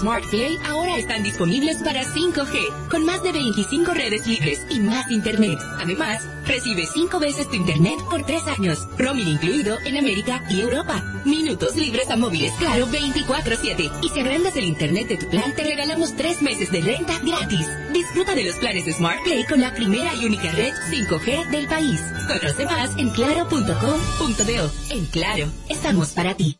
Smart Play ahora están disponibles para 5G, con más de 25 redes libres y más internet. Además, recibe 5 veces tu internet por 3 años, roaming incluido en América y Europa. Minutos libres a móviles, claro, 24-7. Y si agrandas el internet de tu plan, te regalamos 3 meses de renta gratis. Disfruta de los planes de Smart Play con la primera y única red 5G del país. Conoce más en claro.com.do. En Claro, estamos para ti.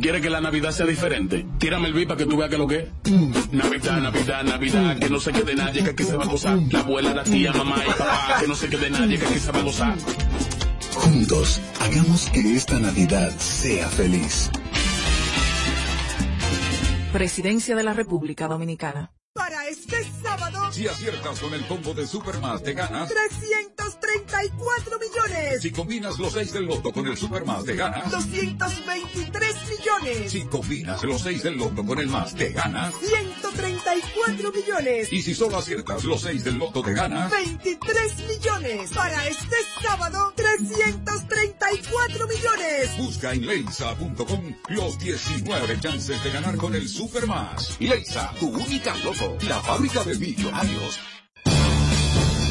Quieres que la Navidad sea diferente? Tírame el beat para que tú veas que lo que es. Navidad, Navidad, Navidad, que no se quede nadie, que aquí se va a gozar. La abuela, la tía, mamá y papá, que no se quede nadie, que aquí se va a gozar. Juntos, hagamos que esta Navidad sea feliz. Presidencia de la República Dominicana. Para este sábado, Si aciertas con el combo de Supermas, te ganas. 334 millones. Si combinas los 6 del loto con el Supermas, te ganas. 223 millones. Si combinas los 6 del loto con el más, te ganas. 134 millones. Y si solo aciertas los 6 del loto, te ganas. 23 millones. Para este sábado, 334 millones. Busca en leisa.com los 19 chances de ganar con el Supermas. Leisa, tu única loto. La fábrica de millonarios.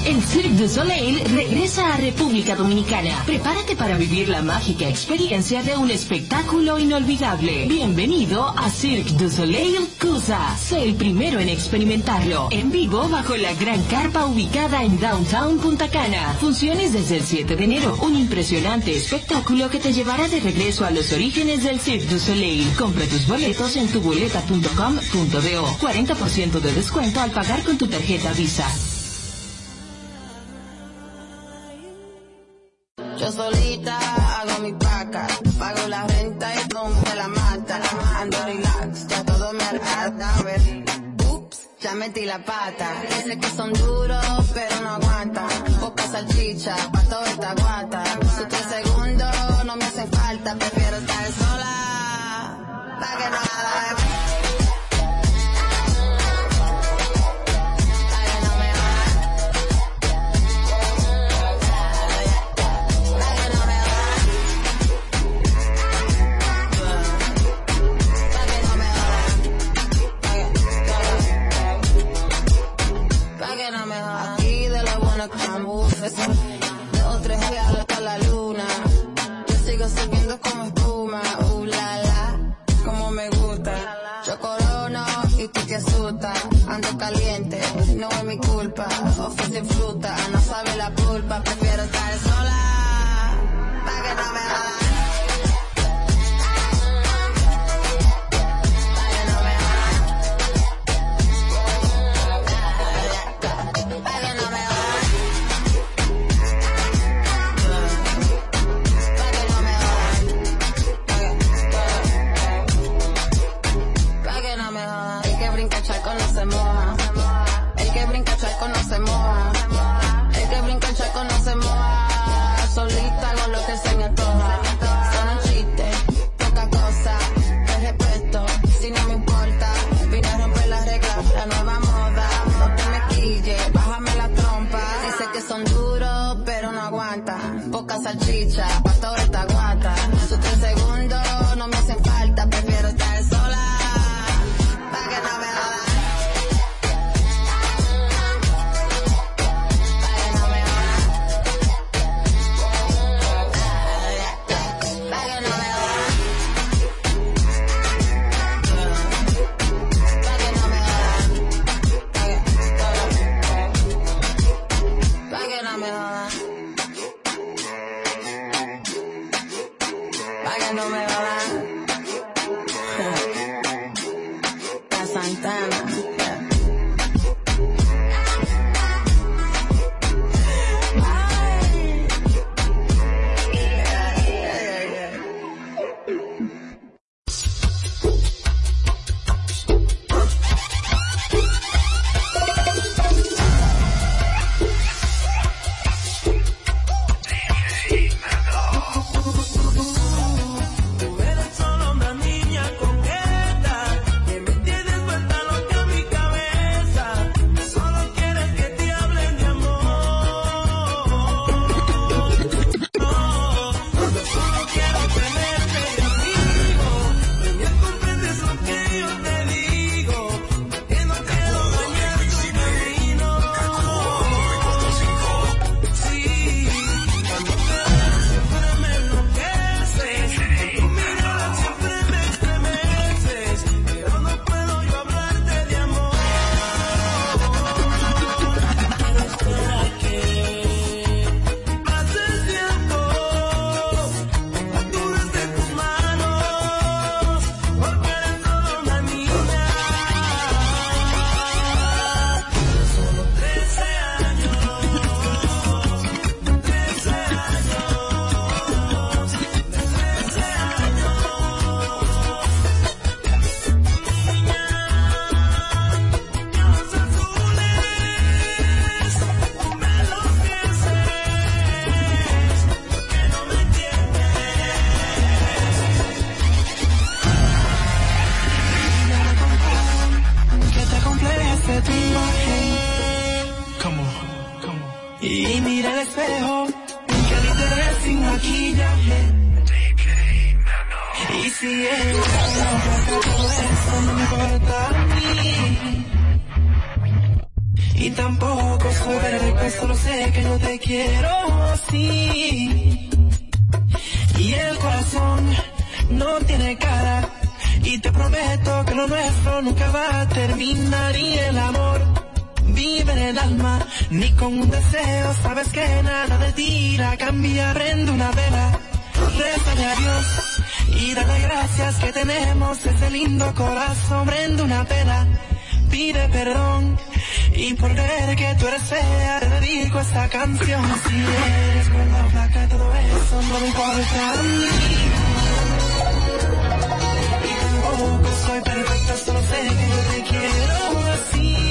El Cirque du Soleil regresa a República Dominicana. Prepárate para vivir la mágica experiencia de un espectáculo inolvidable. Bienvenido a Cirque du Soleil Cusa. Sé el primero en experimentarlo. En vivo bajo la gran carpa ubicada en Downtown Punta Cana. Funciones desde el 7 de enero. Un impresionante espectáculo que te llevará de regreso a los orígenes del Cirque du Soleil. Compra tus boletos en tuboleta.com.do. 40% de descuento al pagar con tu tarjeta Visa. Metí la pata. Dice que son duros, pero no aguantan. Poca salchicha, pa' toda esta guata. Sus tres segundos no me hacen falta, Ofrece fruta, no sabe la culpa. Y mira el espejo, que te ves sin maquillaje. Y si ella no todo eso no me importa a mí. Y tampoco soy verga, pues solo sé que no te quiero así. Y el corazón no tiene cara. Y te prometo que lo nuestro nunca va a terminar y el amor vive en el alma, ni con un deseo sabes que nada de ti la cambia, prende una vela, rézale a Dios y dale gracias que tenemos ese lindo corazón, prende una vela, pide perdón y por creer que tú eres fea te dedico esta canción, si eres cuerda flaca todo eso no me importa a mí. Y tampoco soy perfecta, solo sé que yo te quiero así.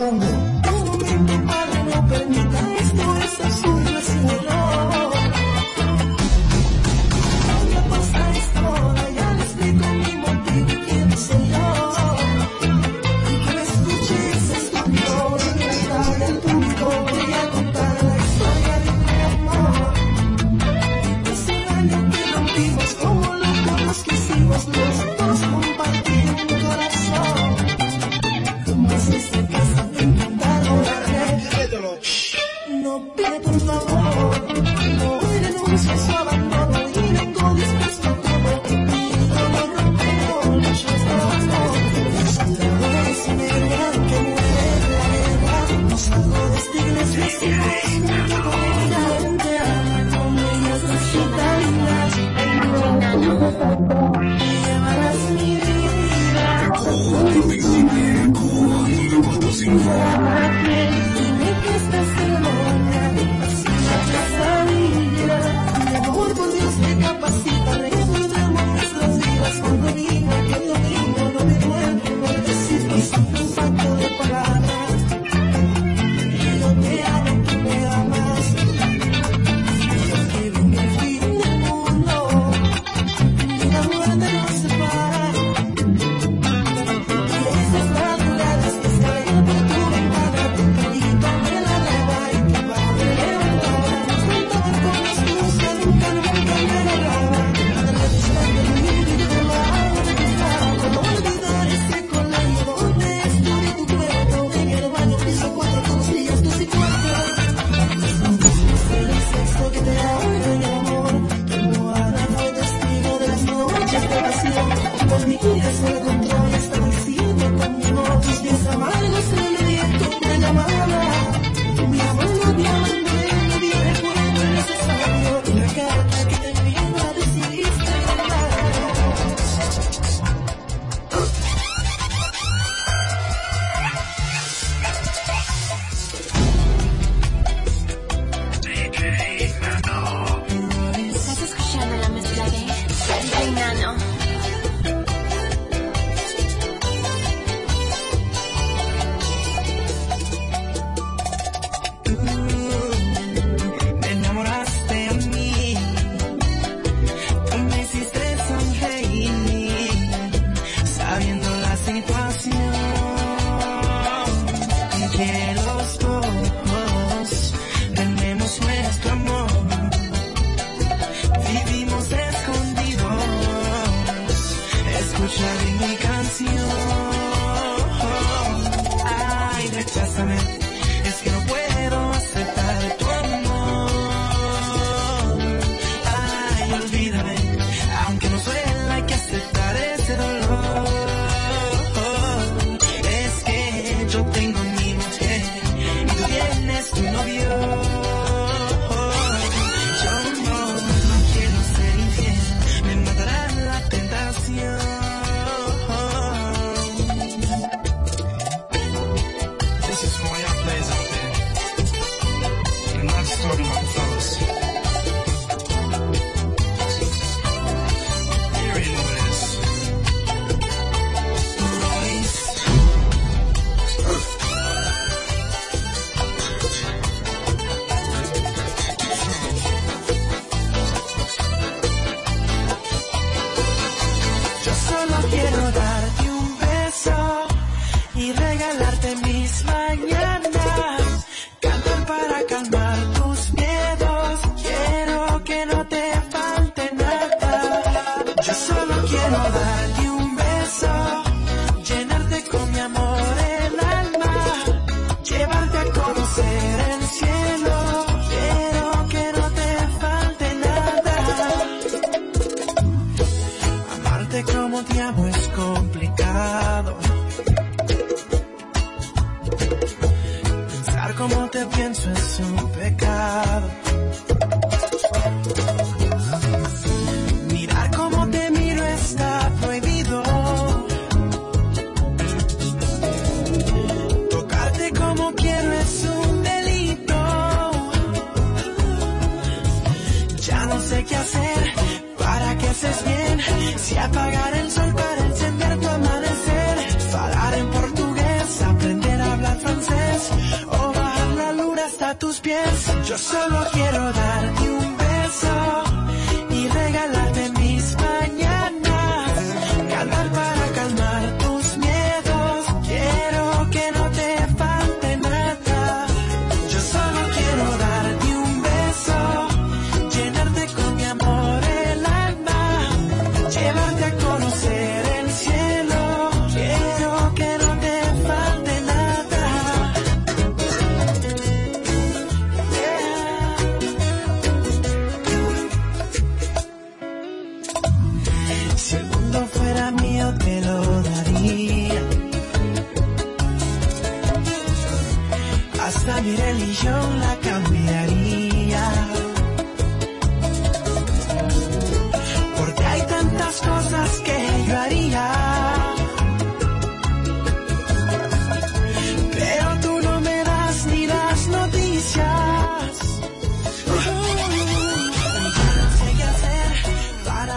Yo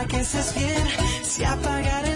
que seas bien. Si apagar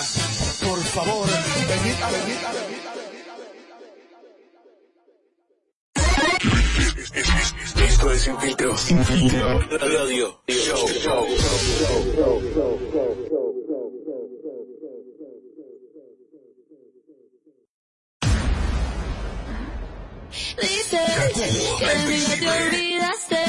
por favor, venid a venid. Esto es Sin Filtro. Sin Filtro. Show. Show. Dices que te olvidaste.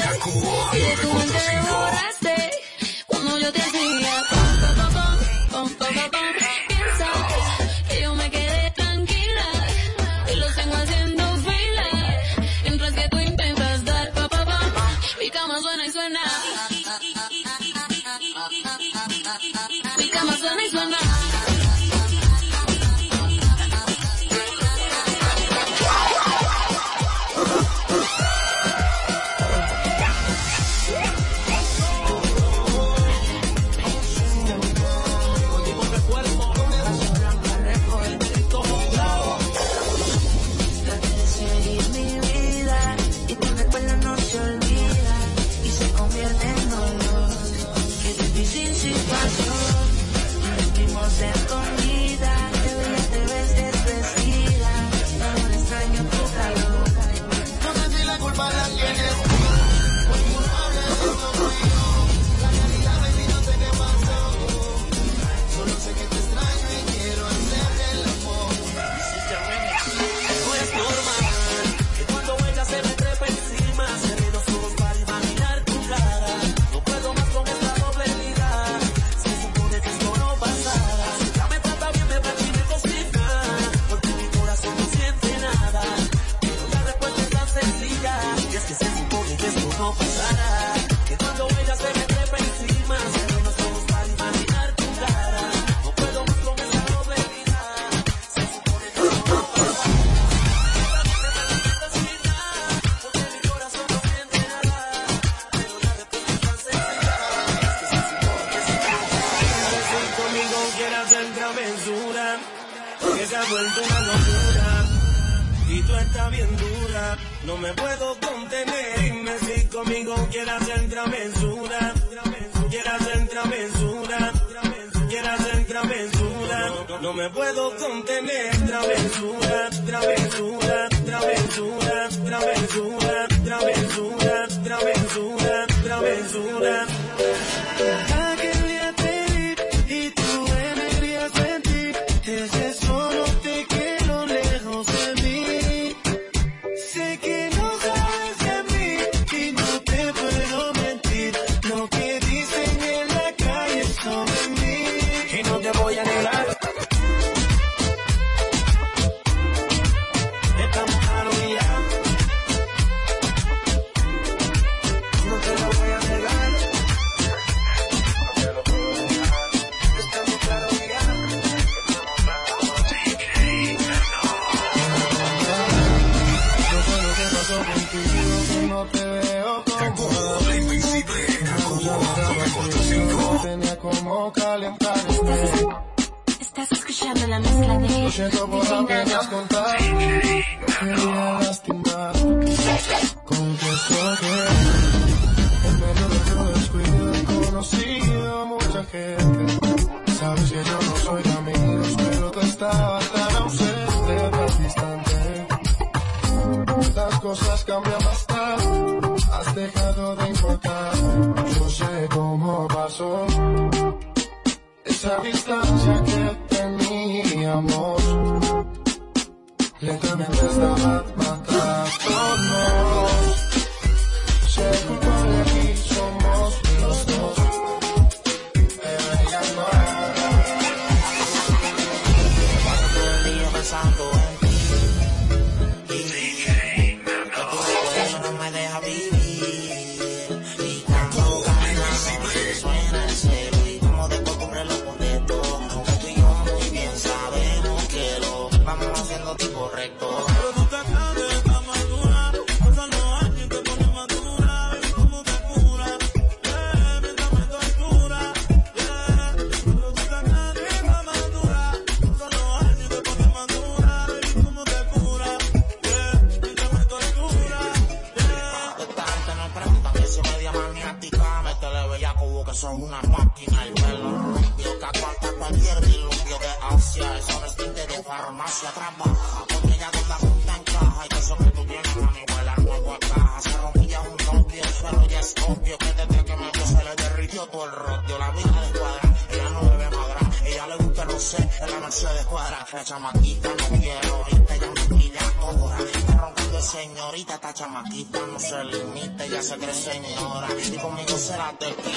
lo que me has contado. Quería lastimar. Confieso que en medio de tu descuido he conocido a mucha gente. Sabes que yo no soy de amigos, pero tú estabas tan ausente, tan distante. Las cosas cambian bastante, has dejado de importar. Yo sé cómo pasó esa distancia que teníamos. Lentamente estaba matando. se creen señora y conmigo será de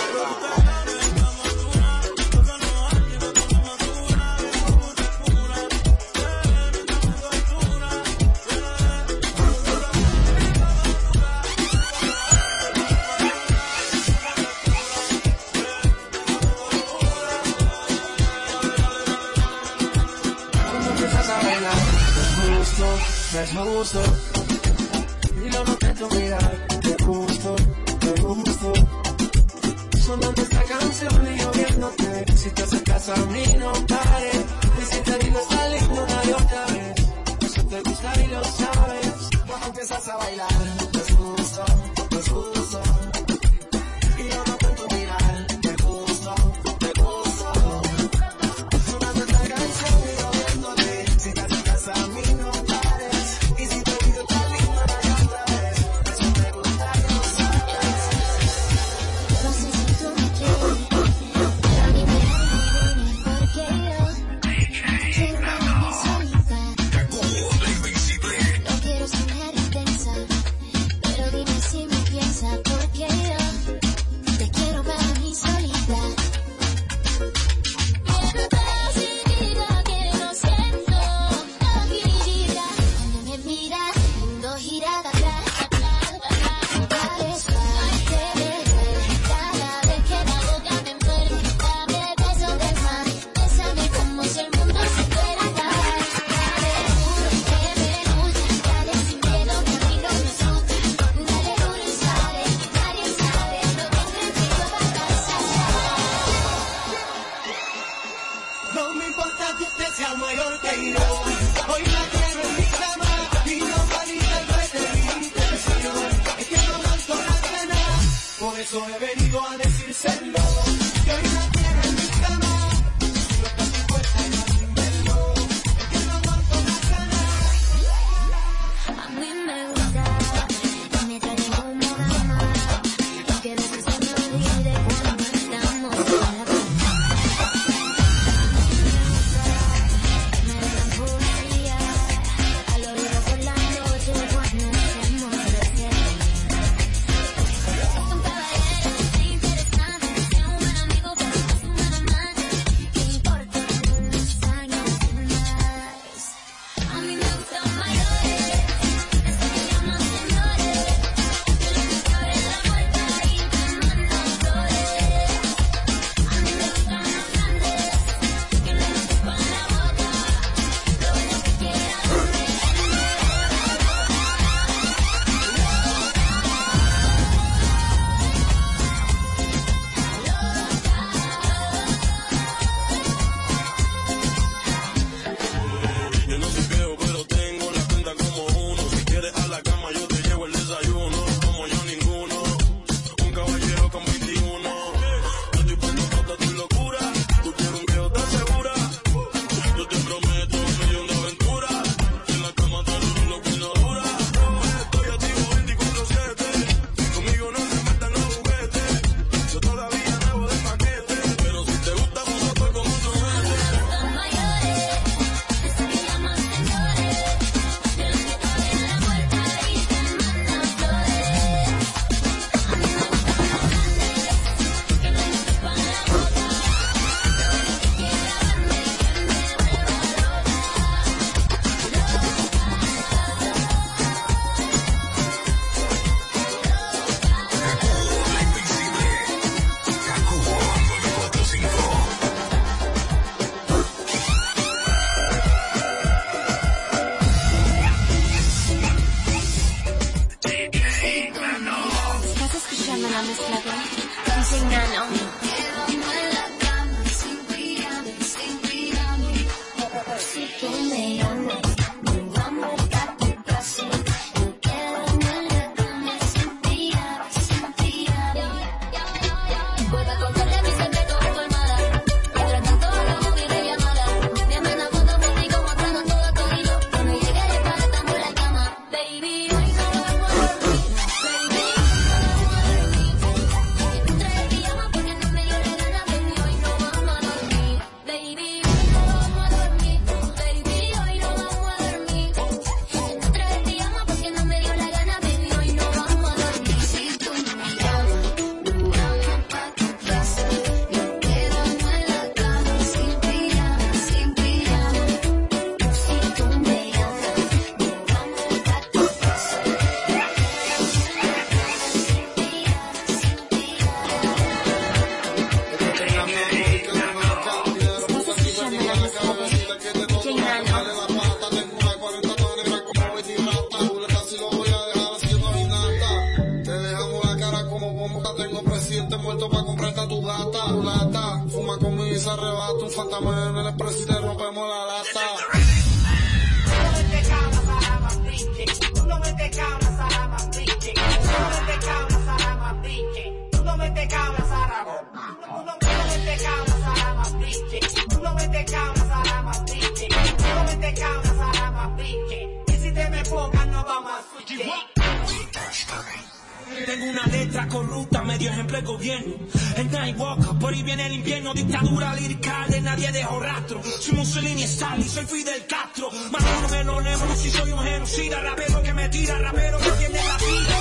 tengo una letra corrupta, medio ejemplo de gobierno. El Nightwalker, por ahí viene el invierno, dictadura lírica de nadie dejo rastro. Soy Mussolini, Stalin, soy Fidel Castro. más Maduro me lo nevo, si soy un genocida, rapero que me tira, rapero que tiene la vida.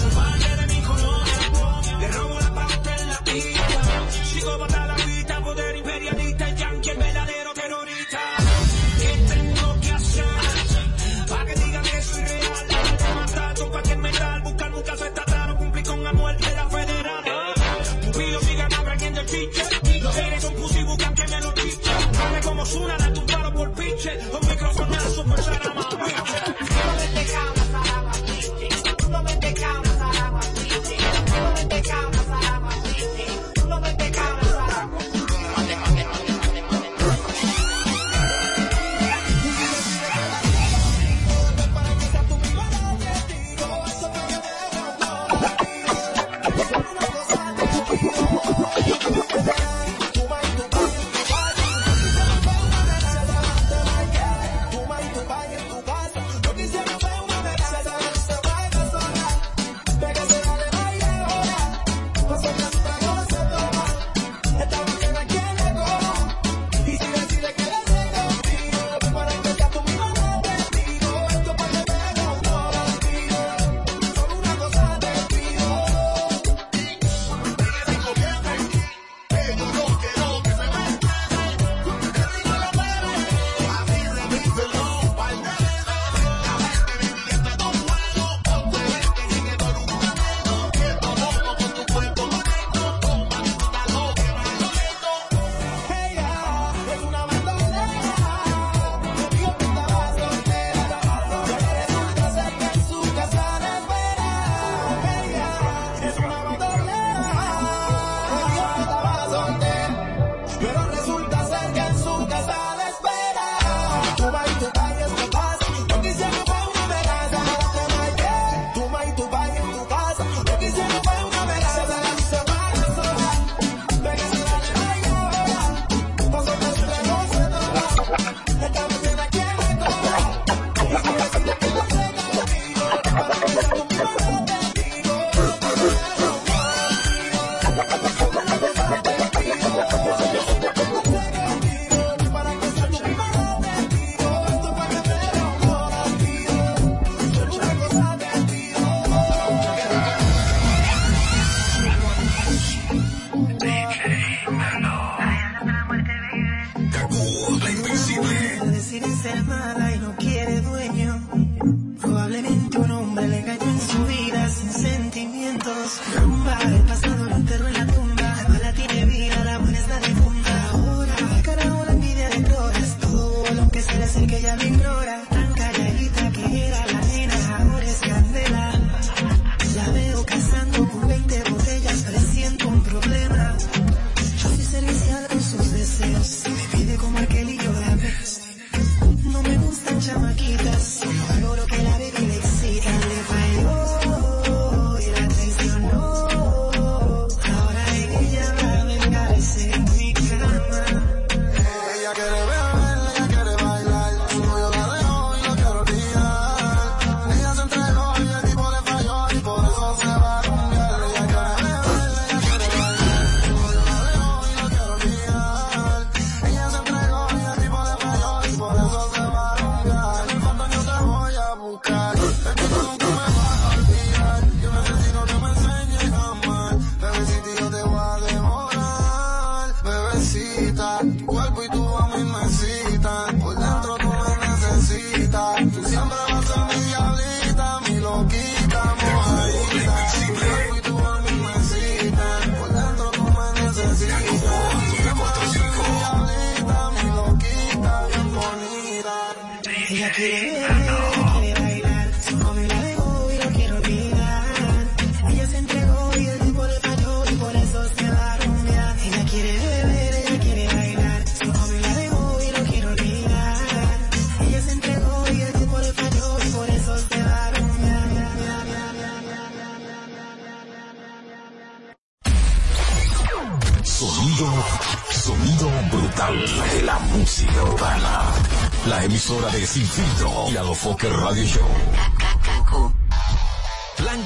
Soy de mi color, le robo la parte en la tía. Sigo batalla Alofoque Radio.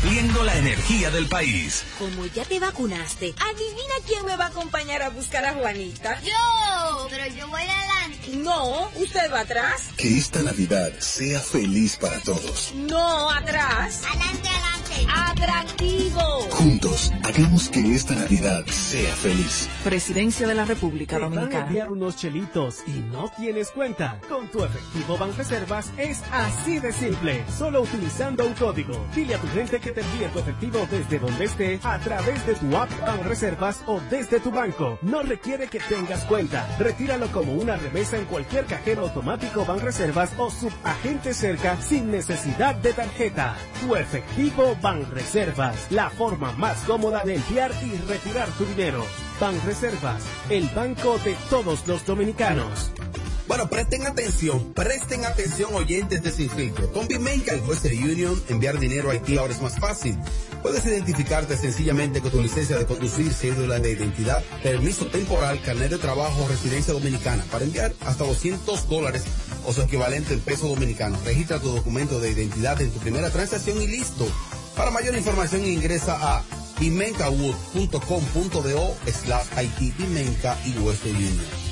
Supliendo la energía del país. Como ya te vacunaste, adivina quién me va a acompañar a buscar a Juanita. Yo, pero yo voy adelante. No, usted va atrás. Que esta Navidad sea feliz para todos. No, atrás. Adelante, adelante. Atractivo. Juntos, hagamos que esta Navidad sea feliz. Presidencia de la República Te van a Dominicana. enviar unos chelitos y no tienes cuenta. Con tu efectivo Banreservas es así de simple. Solo utilizando un código. Dile a tu gente que te envíe tu efectivo desde donde esté a través de tu app Banreservas o desde tu banco. No requiere que tengas cuenta. Retíralo como una remesa en cualquier cajero automático Banreservas o subagente cerca sin necesidad de tarjeta. Tu efectivo Banreservas. La forma más cómoda de enviar y retirar tu dinero. Banreservas, el banco de todos los dominicanos. Bueno, presten atención, presten atención oyentes de Sin Filtro. Con y Western Union, enviar dinero a Haití ahora es más fácil. Puedes identificarte sencillamente con tu licencia de conducir, cédula de identidad, permiso temporal, carnet de trabajo residencia dominicana para enviar hasta 200 dólares o su equivalente en peso dominicano. Registra tu documento de identidad en tu primera transacción y listo. Para mayor información ingresa a pimencawood.com.do slash Haití, Pimenca y Western Union.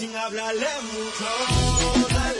Sin hablarle mucho.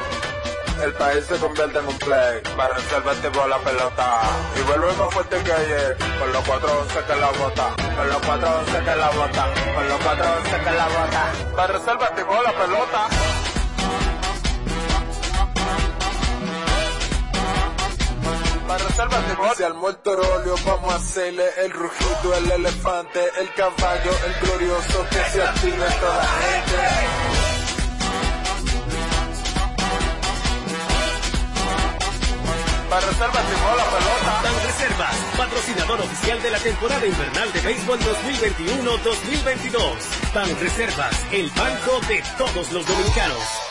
El país se convierte en un play para resolverte por la pelota. Y vuelve más fuerte que ayer, con los 411 que la bota, con los 411 que la bota, con los 411 que la bota. Para resolverte por la pelota. Si al muerto óleo vamos a hacerle el rugido, el elefante, el caballo, el glorioso que se active toda la gente. Para reservas llegó la pelota. Ban Reservas, patrocinador oficial de la temporada invernal de béisbol 2021-2022. Ban Reservas, el banco de todos los dominicanos.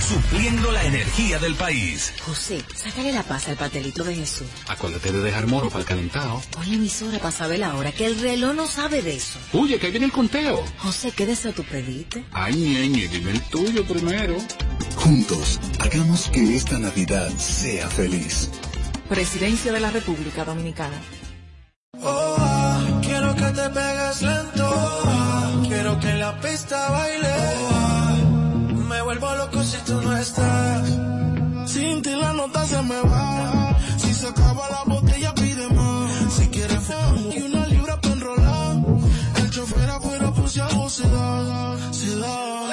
Supliendo la energía del país. José, sácale la paz al pastelito de Jesús. Acuérdate de dejar moro para el calentado. Oye, emisora para saber la hora, que el reloj no sabe de eso. Oye, que ahí viene el conteo. José, ¿qué deseo tú pediste? Ay, ñeñe, dime el tuyo primero. Juntos, hagamos que esta Navidad sea feliz. Presidencia de la República Dominicana. Oh, ah, quiero que te pegues lento. ah, quiero que la pista baile. Oh, ah, vuelvo loco si tú no estás. Sin ti la nota se me va. Si se acaba la botella, pide más. Si quieres fuego y una libra para enrolar. El chofer afuera puse algo se da. Se da.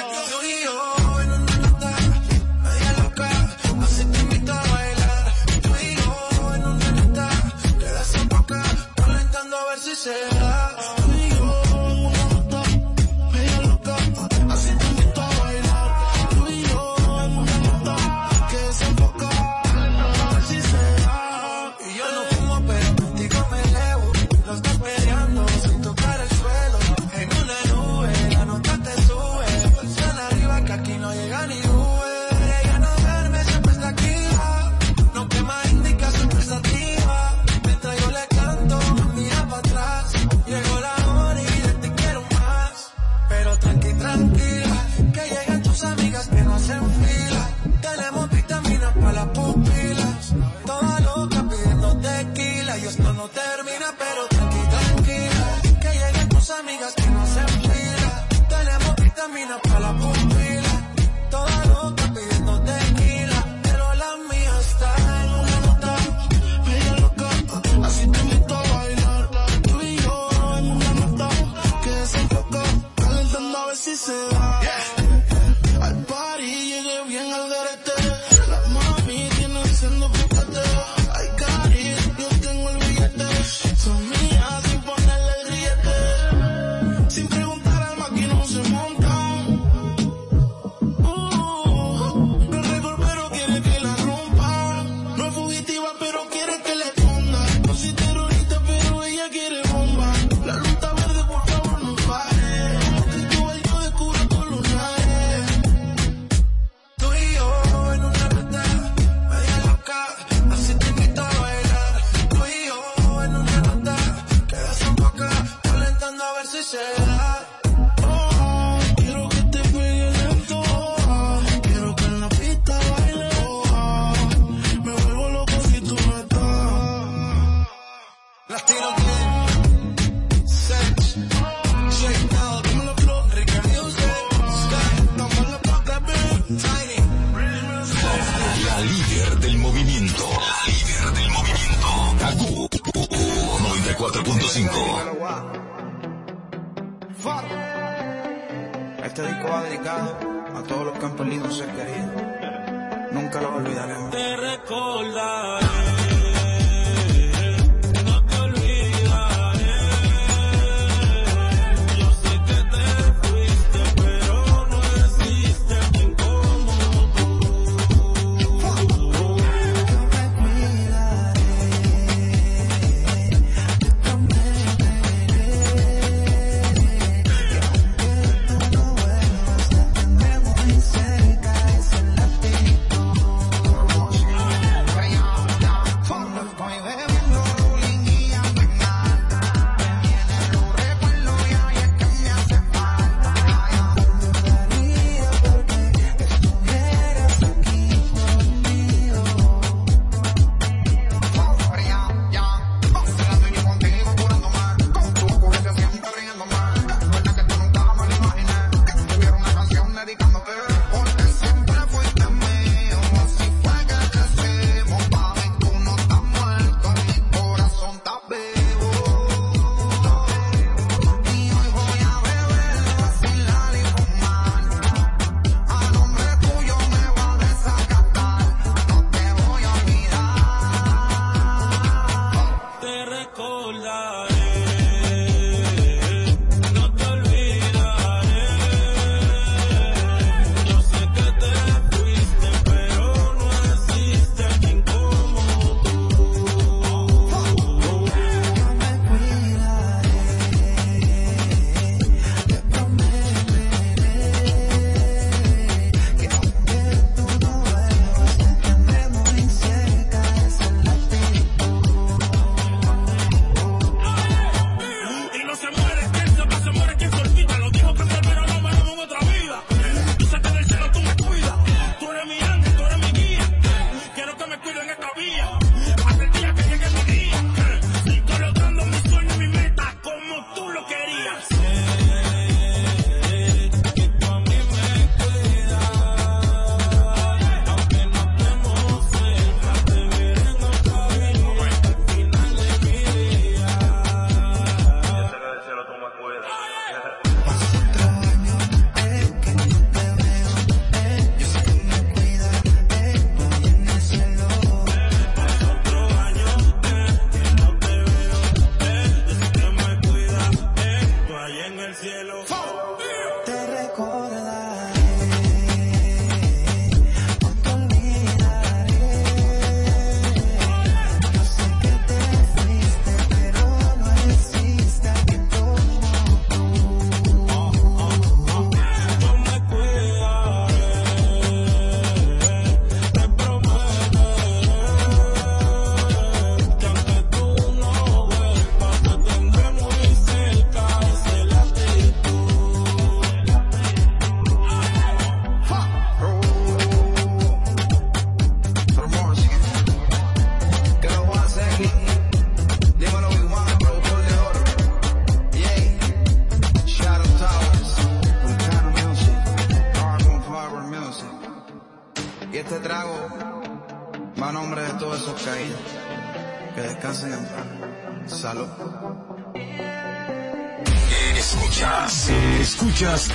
escuchas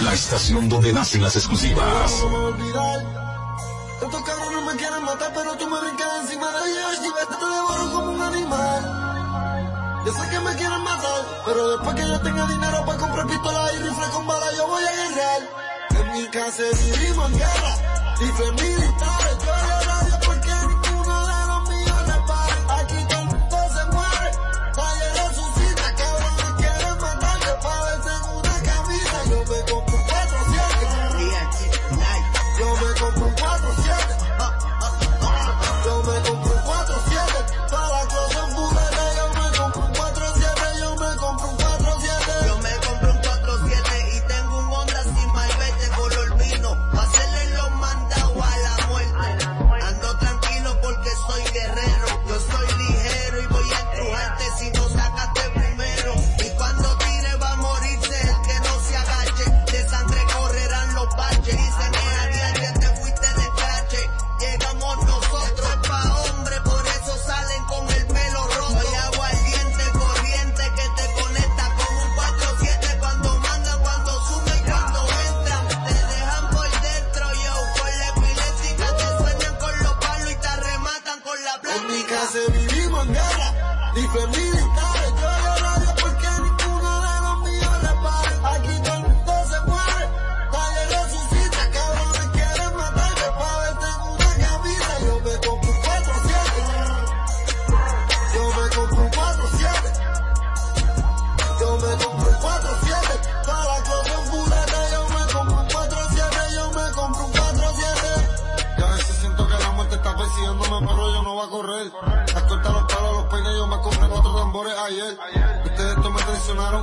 la estación donde nacen las exclusivas. Estos cabrones me quieren matar, pero tú me brincas encima de ellos y vete te devoro como un animal. Yo sé que me quieren matar, pero después que yo tenga dinero para comprar pistolas y rifles con balas, yo voy a guerrear. En mi casa vivimos en guerra, rifle mil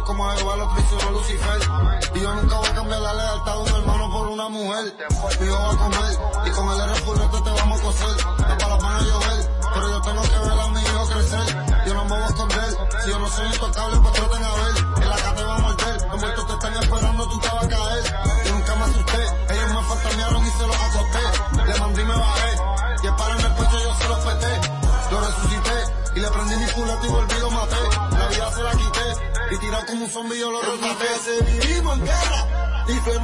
como Jehová lo prisionó Lucifer. Y yo nunca voy a cambiar la lealtad de un hermano por una mujer. Mi hijo va a comer, y con el R te vamos a coser. No para la mano llover, pero yo tengo que ver a mi hijo crecer. Yo no me voy a esconder, si yo no soy intocable, pues traten a ver. En la casa te va a morder, los muertos te están esperando, tú te vas a caer. Yo nunca me asusté, ellos me fantamearon y se los acosté. Le mandé y me bajé, y el palo en el pecho yo se los peté. Lo resucité, y le prendí mi culata y volví lo maté. La vida se la quité, y tirado como un zombi yo lo rompí. Vivimos en guerra, y fue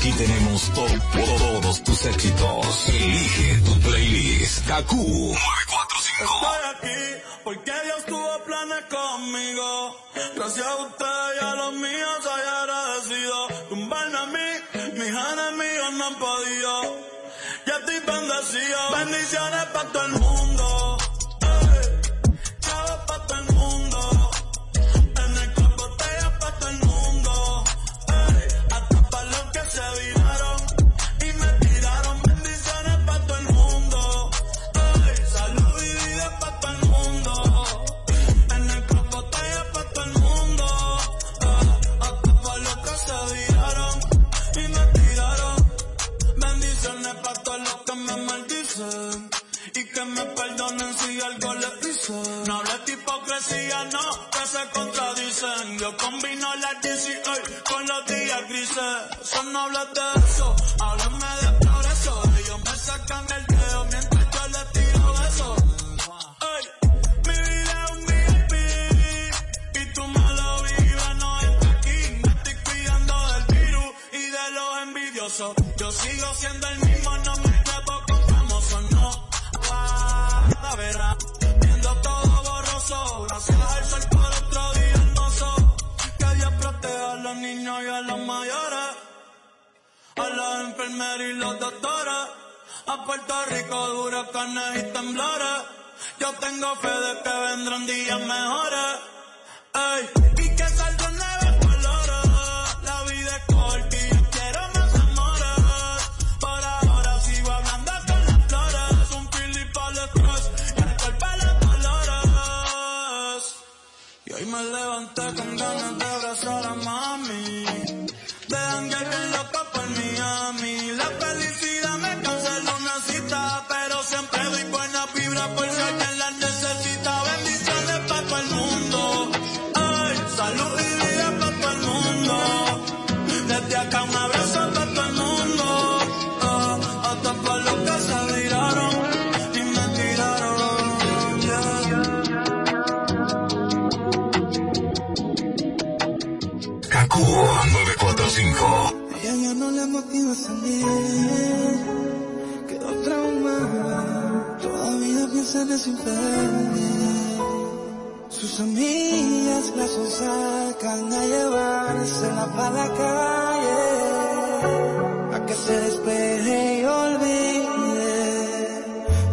Aquí tenemos to, to, todos tus éxitos. Elige tu playlist. Kaku. perder. Sus amigas las sacan a llevársela para la calle, a que se despeje y olvide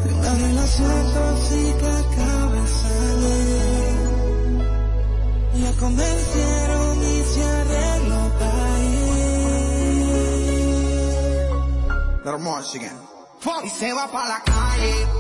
de una relación tóxica que acaba salir. La convencieron y se arregló para ir. Let them march Y se va pa' la calle.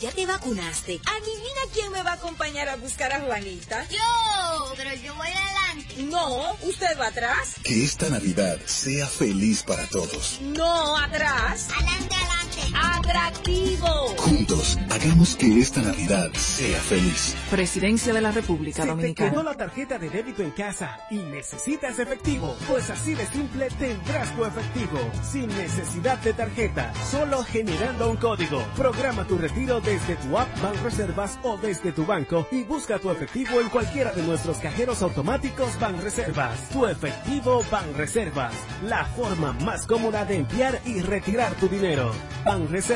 Ya te vacunaste, adivina quién me va a acompañar a buscar a Juanita. Yo, pero yo voy adelante. No, usted va atrás. Que esta Navidad sea feliz para todos. No, atrás. Adelante, adelante. Atractivo. Juntos, hagamos que esta Navidad sea feliz. Presidencia de la República Si te Dominicana. quedó la tarjeta de débito en casa y necesitas efectivo, pues así de simple tendrás tu efectivo, sin necesidad de tarjeta, solo generando un código. Programa tu retiro desde tu app Banreservas o desde tu banco y busca tu efectivo en cualquiera de nuestros cajeros automáticos Banreservas. Tu efectivo Banreservas, la forma más cómoda de enviar y retirar tu dinero. Banreservas,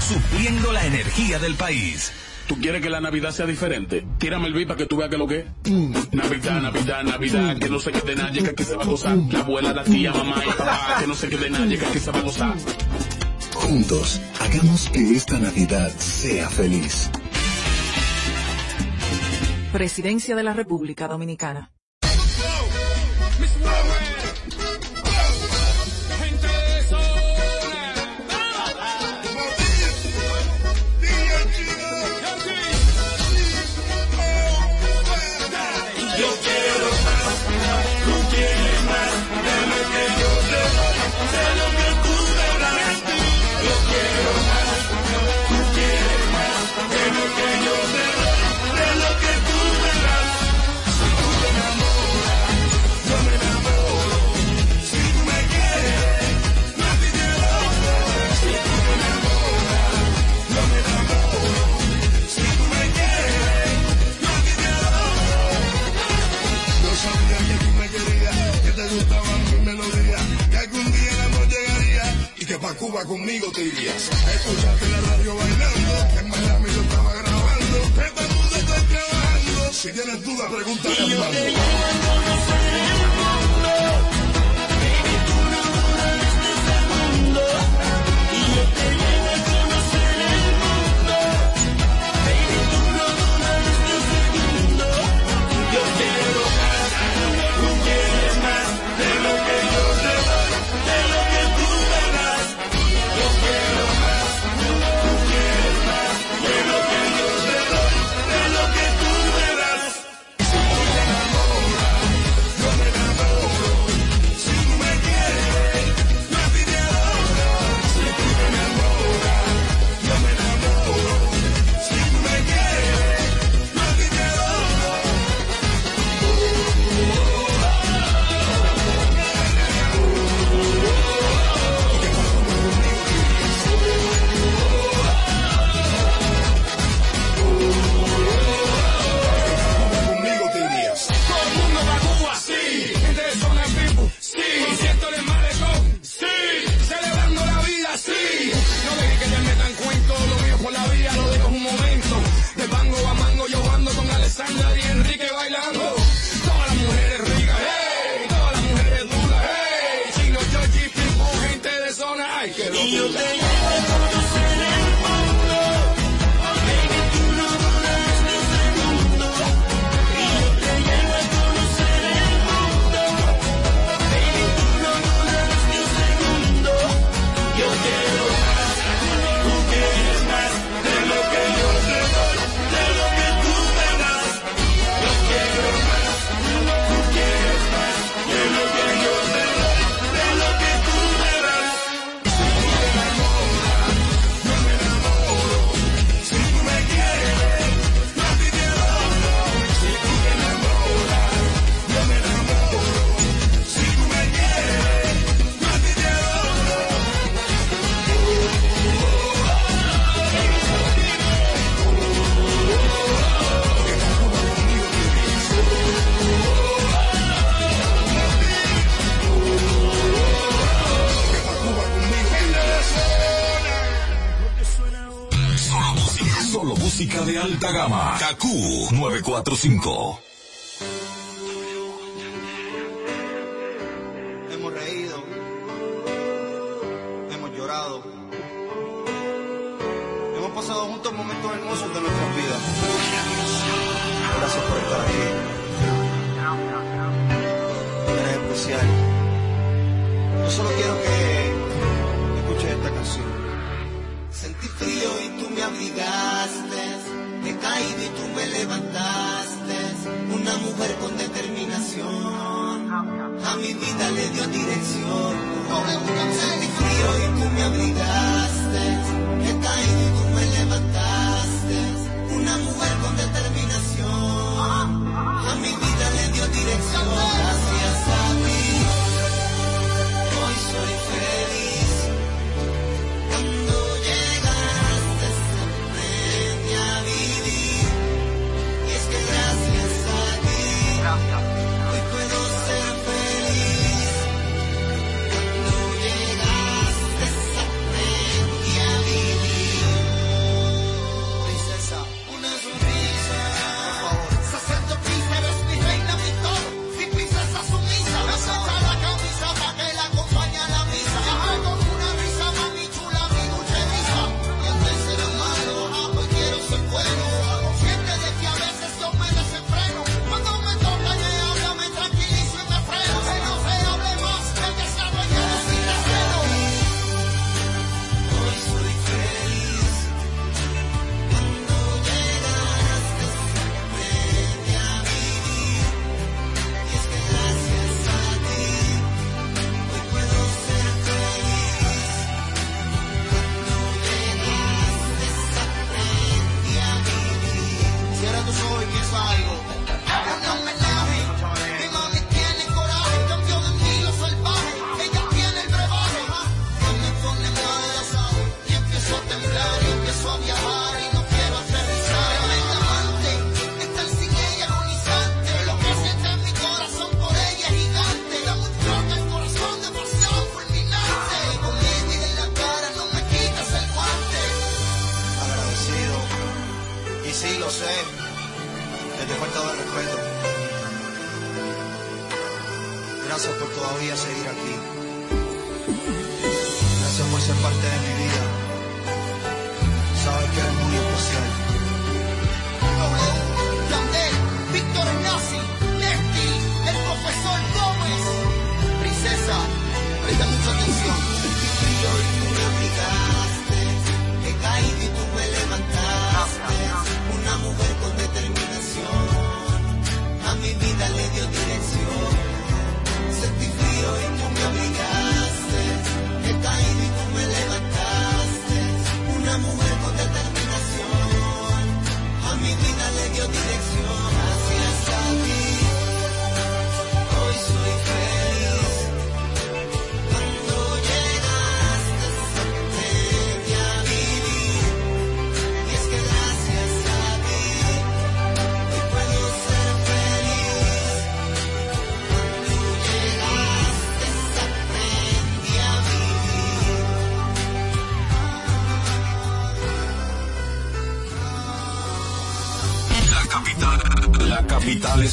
Supliendo la energía del país. ¿Tú quieres que la Navidad sea diferente? Tírame el beat para que tú veas que lo que es. Navidad, Navidad, Navidad, que no se quede nadie, que aquí se va a gozar. La abuela, la tía, mamá y papá, que no se quede nadie, que aquí se va a gozar. Juntos, hagamos que esta Navidad sea feliz. Presidencia de la República Dominicana. Conmigo te irías. Escuchaste la radio bailando, en Miami yo estaba grabando, esta música estoy grabando. Si tienes dudas, pregúntale a mi 945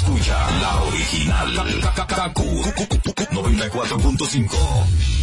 escucha la original. 94.5.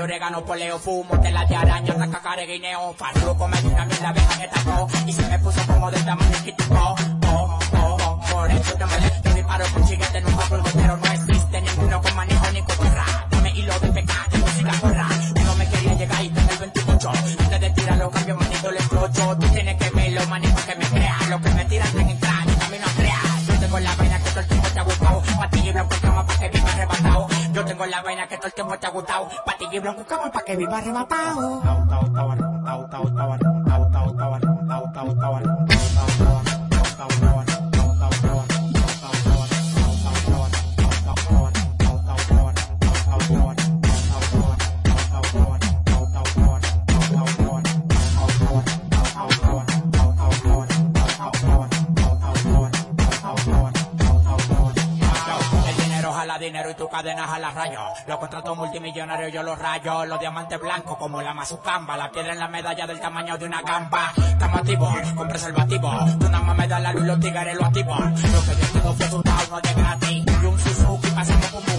de orégano, poleo, fumo, tela de araña, hasta cacare, guineo, farruco, me una mierda, abeja que tacó, y se me puso como de tamaño chiquitico. de o cama pra quem me barre. multimillonario yo los rayo, los diamantes blancos como la mazucamba, la piedra en la medalla del tamaño de una gamba. Estamos activos, con preservativo, tú nada más me das la luz, los tigres los activos. Lo que yo te doy fue tu no de gratis, y un Suzuki pasamos por